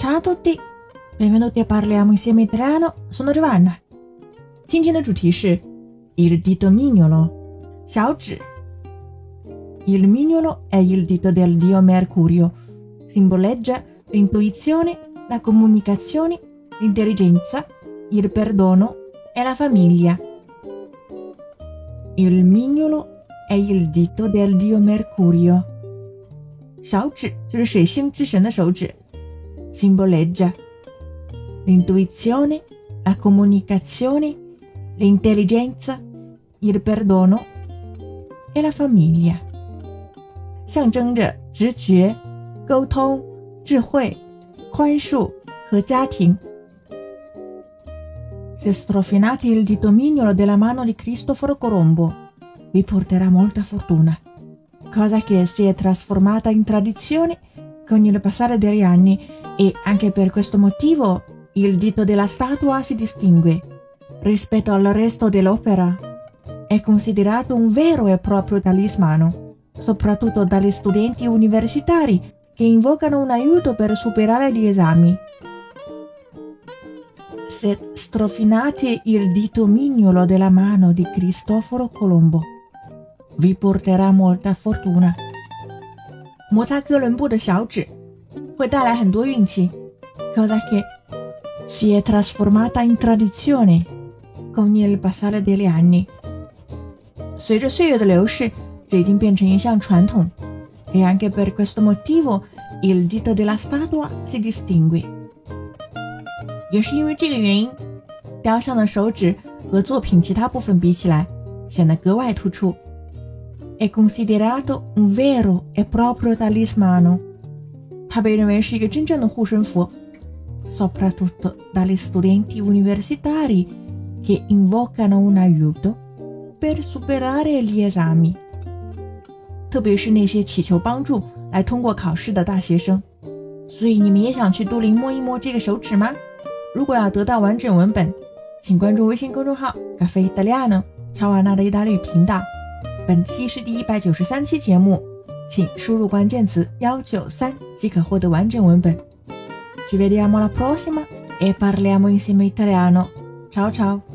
Ciao a tutti, benvenuti a Parliamo insieme italiano. Sono Giovanna。今天的主题是 il dito mignolo，小指。Il mignolo è il dito del dio Mercurio, simboleggia l'intuizione, la comunicazione, l'intelligenza, il perdono e la famiglia. Il mignolo è il dito del dio Mercurio. 小指就是水星之神的手指 ，simboleggia l'intuizione, la comunicazione, l'intelligenza, il perdono e la famiglia，象征着直觉、沟通、智慧、宽恕和家庭。Se strofinate il dito mignolo della mano di Cristoforo Colombo, vi porterà molta fortuna, cosa che si è trasformata in tradizione con il passare degli anni e anche per questo motivo il dito della statua si distingue rispetto al resto dell'opera. È considerato un vero e proprio talismano, soprattutto dagli studenti universitari che invocano un aiuto per superare gli esami. Se strofinate il dito mignolo della mano di Cristoforo Colombo, vi porterà molta fortuna. 摩擦哥伦布的小指 会带来很多运气。cosa che si è trasformata in tradizione con il passare degli anni。随着岁月的流逝，这已经变成一项传统。E anche per questo motivo il dito della statua si distingue。也是因为这个原因，雕像的手指和作品其他部分比起来，显得格外突出。È considerato un vero e proprio talismano， 它被认为是一个真正的护身符，soprattutto dagli studenti universitari che invocano un aiuto per superare gli esami，特别是那些祈求帮助来通过考试的大学生。所以你们也想去都灵摸一摸这个手指吗？如果要得到完整文本，请关注微信公众号“咖啡意大利诺”乔瓦纳的意大利语频道。本期是第一百九十三期节目，请输入关键词“幺九三”即可获得完整文本。Ci vediamo alla prossima e parliamo insieme italiano. Ciao ciao.